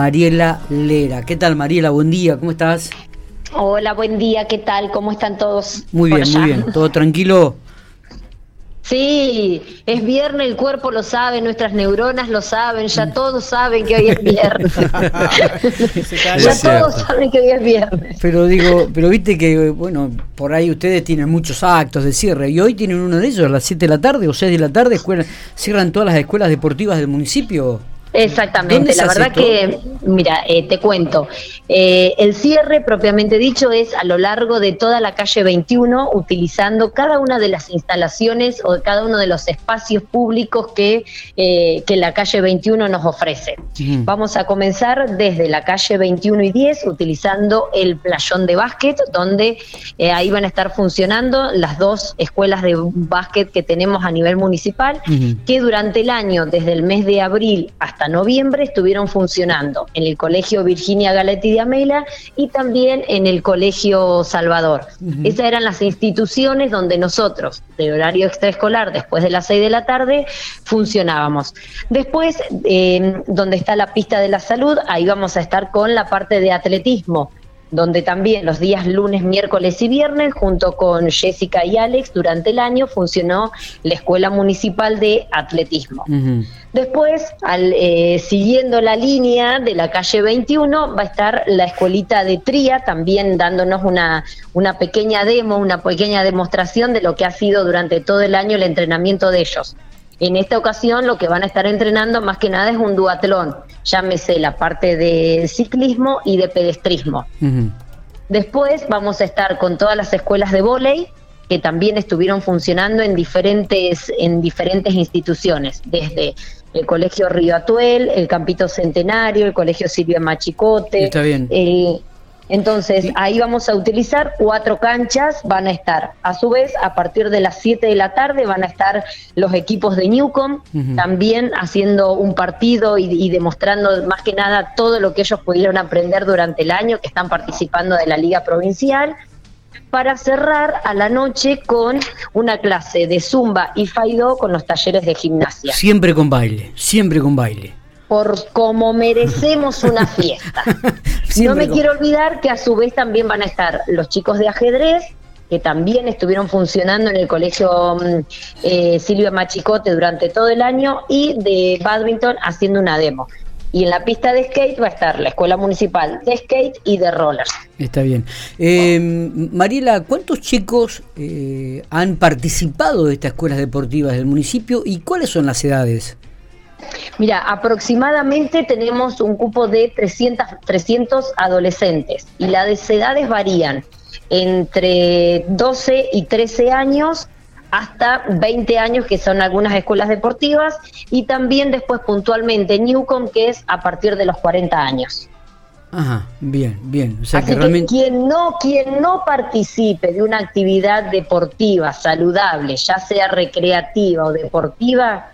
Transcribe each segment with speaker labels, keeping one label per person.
Speaker 1: Mariela Lera. ¿Qué tal Mariela? Buen día, ¿cómo estás?
Speaker 2: Hola, buen día, ¿qué tal? ¿Cómo están todos?
Speaker 1: Muy bien, muy bien. ¿Todo tranquilo?
Speaker 2: Sí, es viernes, el cuerpo lo sabe, nuestras neuronas lo saben, ya todos saben que hoy es viernes. ya todos saben que hoy es viernes.
Speaker 1: Pero digo, pero viste que, bueno, por ahí ustedes tienen muchos actos de cierre y hoy tienen uno de ellos a las 7 de la tarde o 6 de la tarde, cierran todas las escuelas deportivas del municipio.
Speaker 2: Exactamente, la verdad que, mira, eh, te cuento, eh, el cierre propiamente dicho es a lo largo de toda la calle 21, utilizando cada una de las instalaciones o cada uno de los espacios públicos que, eh, que la calle 21 nos ofrece. Vamos a comenzar desde la calle 21 y 10, utilizando el playón de básquet, donde ahí van a estar funcionando las dos escuelas de básquet que tenemos a nivel municipal, que durante el año, desde el mes de abril hasta noviembre estuvieron funcionando en el Colegio Virginia Galetti de Amela y también en el Colegio Salvador. Esas eran las instituciones donde nosotros, de horario extraescolar, después de las 6 de la tarde, funcionábamos. Después, eh, donde está la pista de la salud, ahí vamos a estar con la parte de atletismo donde también los días lunes, miércoles y viernes, junto con Jessica y Alex, durante el año funcionó la Escuela Municipal de Atletismo. Después, al, eh, siguiendo la línea de la calle 21, va a estar la escuelita de Tría, también dándonos una, una pequeña demo, una pequeña demostración de lo que ha sido durante todo el año el entrenamiento de ellos. En esta ocasión lo que van a estar entrenando más que nada es un duatlón, llámese la parte de ciclismo y de pedestrismo. Después vamos a estar con todas las escuelas de vóley que también estuvieron funcionando en diferentes, en diferentes instituciones, desde el Colegio Río Atuel, el Campito Centenario, el Colegio Silvia Machicote,
Speaker 1: Está bien.
Speaker 2: Entonces, ahí vamos a utilizar cuatro canchas, van a estar, a su vez, a partir de las 7 de la tarde van a estar los equipos de Newcom, también haciendo un partido y, demostrando más que nada todo lo que ellos pudieron aprender durante el año, que están participando de la Liga Provincial, para cerrar a la noche con una clase de zumba y faido con los talleres de gimnasia.
Speaker 1: Siempre con baile, siempre con baile
Speaker 2: por como merecemos una fiesta. no me quiero olvidar que a su vez también van a estar los chicos de ajedrez, que también estuvieron funcionando en el colegio mm, eh, Silvia Machicote durante todo el año, y de badminton haciendo una demo. Y en la pista de skate va a estar la Escuela Municipal de Skate y de Rollers.
Speaker 1: Está bien. Eh, Mariela, ¿cuántos chicos eh, han participado de estas escuelas deportivas del municipio y cuáles son las edades?
Speaker 2: Mira, aproximadamente tenemos un cupo de 300, 300 adolescentes y las edades varían entre 12 y 13 años hasta 20 años, que son algunas escuelas deportivas, y también después puntualmente Newcom, que es a partir de los 40 años.
Speaker 1: Ajá, bien, bien.
Speaker 2: O sea, que, realmente... quien no, quien no participe de una actividad deportiva saludable, ya sea recreativa o deportiva,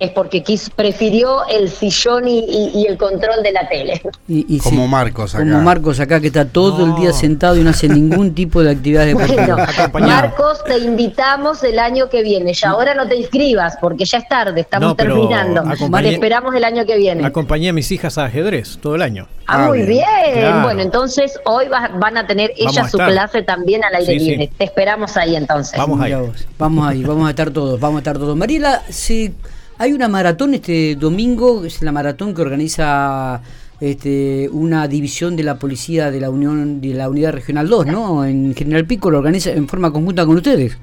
Speaker 2: es porque prefirió el sillón y, el control de la tele.
Speaker 3: Y, como Marcos acá.
Speaker 1: Como Marcos acá, que está todo el día sentado y no hace ningún tipo de actividad deportiva.
Speaker 2: Marcos, te invitamos el año que viene. Ya ahora no te inscribas porque ya es tarde, estamos terminando. Te esperamos el año que viene.
Speaker 4: Acompañé a mis hijas a ajedrez todo el año.
Speaker 2: Ah, muy bien. Bueno, entonces hoy van a tener ellas su clase también al aire libre. Te esperamos ahí entonces.
Speaker 1: Vamos ahí. Vamos ahí, vamos a estar todos, vamos a estar todos. Mariela, si hay una maratón este domingo, es la maratón que organiza este, una división de la policía de la Unión de la Unidad Regional 2, ¿no? En General Pico lo organiza en forma conjunta con ustedes.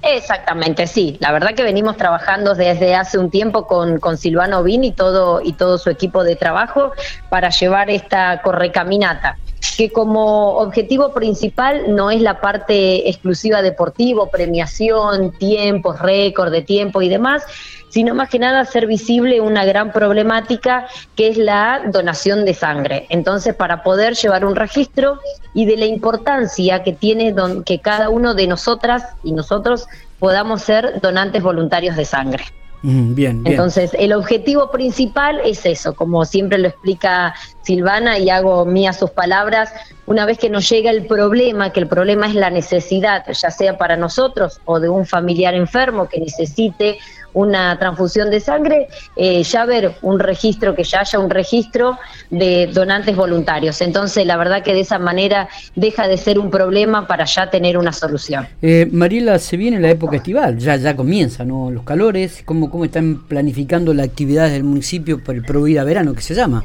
Speaker 2: Exactamente, sí. La verdad que venimos trabajando desde hace un tiempo con, Silvano Vin y todo, y todo su equipo de trabajo para llevar esta correcaminata que como objetivo principal no es la parte exclusiva deportivo, premiación, tiempos, récord de tiempo y demás, sino más que nada hacer visible una gran problemática que es la donación de sangre. Entonces, para poder llevar un registro y de la importancia que tiene que cada uno de nosotras y nosotros podamos ser donantes voluntarios de sangre.
Speaker 1: Bien,
Speaker 2: Entonces, el objetivo principal es eso, como siempre lo explica Silvana y hago mías sus palabras, una vez que nos llega el problema, que el problema es la necesidad, ya sea para nosotros o de un familiar enfermo que necesite una transfusión de sangre, eh, ya ver un registro, que ya haya un registro de donantes voluntarios. Entonces, la verdad que de esa manera deja de ser un problema para ya tener una solución.
Speaker 1: Eh, Mariela, se viene la época estival, ya, ya comienza, ¿no? Los calores, ¿cómo, cómo están planificando las actividades del municipio para el Provida Verano, que se llama?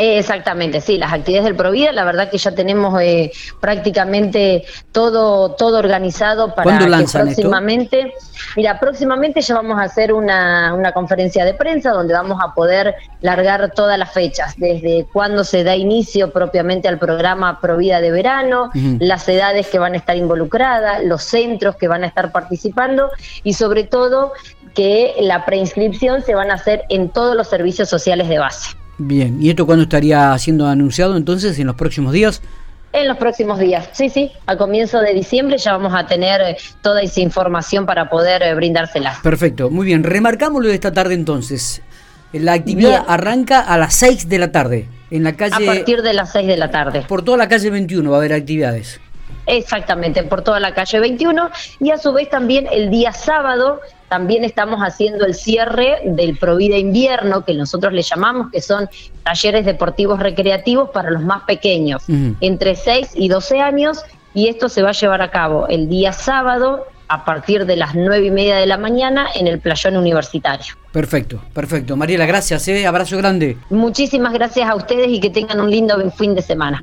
Speaker 2: Exactamente, sí, las actividades del Provida, la verdad que ya tenemos eh, prácticamente todo todo organizado para que próximamente, mira, próximamente ya vamos a hacer una, una conferencia de prensa donde vamos a poder largar todas las fechas, desde cuándo se da inicio propiamente al programa Provida de verano, las edades que van a estar involucradas, los centros que van a estar participando y sobre todo que la preinscripción se van a hacer en todos los servicios sociales de base.
Speaker 1: Bien, ¿y esto cuándo estaría siendo anunciado entonces? ¿En los próximos días?
Speaker 2: En los próximos días, sí, sí. A comienzo de diciembre ya vamos a tener eh, toda esa información para poder eh, brindársela.
Speaker 1: Perfecto, muy bien. Remarcámoslo de esta tarde entonces. La actividad arranca a las 6 de la tarde en la calle.
Speaker 2: A partir de las 6 de la tarde.
Speaker 1: Por toda la calle 21 va a haber actividades.
Speaker 2: Exactamente, por toda la calle 21 y a su vez también el día sábado también estamos haciendo el cierre del Provida Invierno, que nosotros le llamamos, que son talleres deportivos recreativos para los más pequeños, entre 6 y 12 años, y esto se va a llevar a cabo el día sábado a partir de las 9 y media de la mañana en el playón universitario.
Speaker 1: Perfecto, perfecto. Mariela, gracias, ¿eh? abrazo grande.
Speaker 2: Muchísimas gracias a ustedes y que tengan un lindo fin de semana.